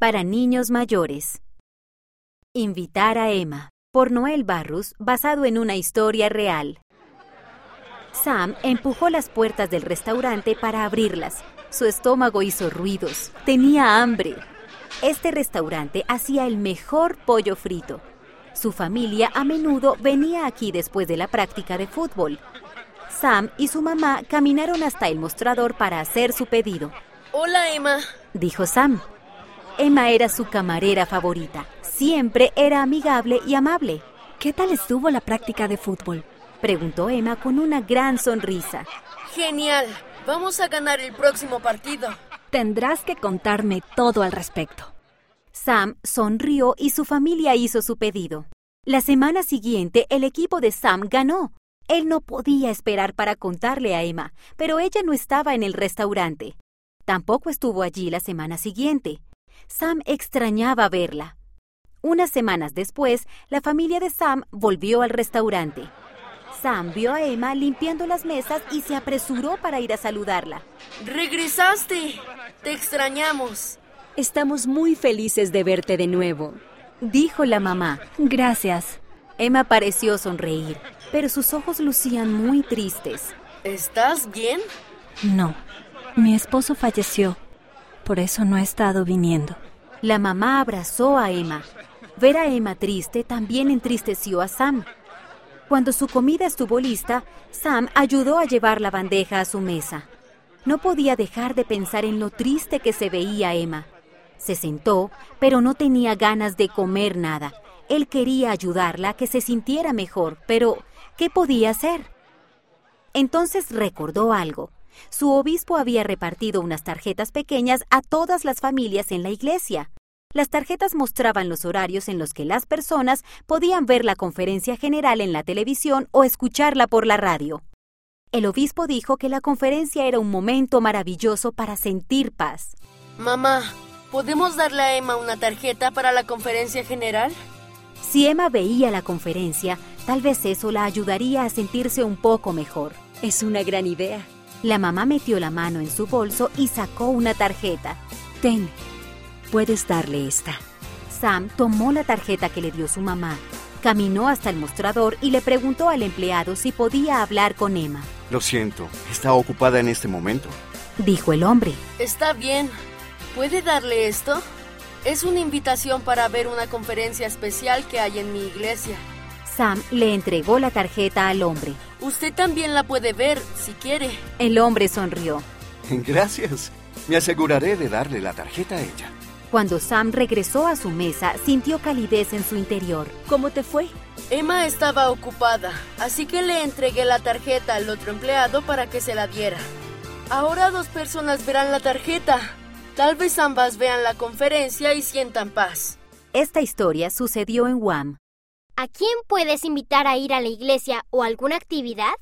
Para niños mayores. Invitar a Emma, por Noel Barrus, basado en una historia real. Sam empujó las puertas del restaurante para abrirlas. Su estómago hizo ruidos. Tenía hambre. Este restaurante hacía el mejor pollo frito. Su familia a menudo venía aquí después de la práctica de fútbol. Sam y su mamá caminaron hasta el mostrador para hacer su pedido. Hola, Emma. Dijo Sam. Emma era su camarera favorita. Siempre era amigable y amable. ¿Qué tal estuvo la práctica de fútbol? Preguntó Emma con una gran sonrisa. Genial. Vamos a ganar el próximo partido. Tendrás que contarme todo al respecto. Sam sonrió y su familia hizo su pedido. La semana siguiente el equipo de Sam ganó. Él no podía esperar para contarle a Emma, pero ella no estaba en el restaurante. Tampoco estuvo allí la semana siguiente. Sam extrañaba verla. Unas semanas después, la familia de Sam volvió al restaurante. Sam vio a Emma limpiando las mesas y se apresuró para ir a saludarla. ¡Regresaste! Te extrañamos. Estamos muy felices de verte de nuevo, dijo la mamá. Gracias. Emma pareció sonreír, pero sus ojos lucían muy tristes. ¿Estás bien? No. Mi esposo falleció. Por eso no he estado viniendo. La mamá abrazó a Emma. Ver a Emma triste también entristeció a Sam. Cuando su comida estuvo lista, Sam ayudó a llevar la bandeja a su mesa. No podía dejar de pensar en lo triste que se veía Emma. Se sentó, pero no tenía ganas de comer nada. Él quería ayudarla a que se sintiera mejor, pero ¿qué podía hacer? Entonces recordó algo. Su obispo había repartido unas tarjetas pequeñas a todas las familias en la iglesia. Las tarjetas mostraban los horarios en los que las personas podían ver la conferencia general en la televisión o escucharla por la radio. El obispo dijo que la conferencia era un momento maravilloso para sentir paz. Mamá, ¿podemos darle a Emma una tarjeta para la conferencia general? Si Emma veía la conferencia, tal vez eso la ayudaría a sentirse un poco mejor. Es una gran idea. La mamá metió la mano en su bolso y sacó una tarjeta. Ten, puedes darle esta. Sam tomó la tarjeta que le dio su mamá, caminó hasta el mostrador y le preguntó al empleado si podía hablar con Emma. Lo siento, está ocupada en este momento. Dijo el hombre. Está bien. ¿Puede darle esto? Es una invitación para ver una conferencia especial que hay en mi iglesia. Sam le entregó la tarjeta al hombre. Usted también la puede ver, si quiere. El hombre sonrió. Gracias. Me aseguraré de darle la tarjeta a ella. Cuando Sam regresó a su mesa, sintió calidez en su interior. ¿Cómo te fue? Emma estaba ocupada, así que le entregué la tarjeta al otro empleado para que se la diera. Ahora dos personas verán la tarjeta. Tal vez ambas vean la conferencia y sientan paz. Esta historia sucedió en Guam. ¿A quién puedes invitar a ir a la iglesia o alguna actividad?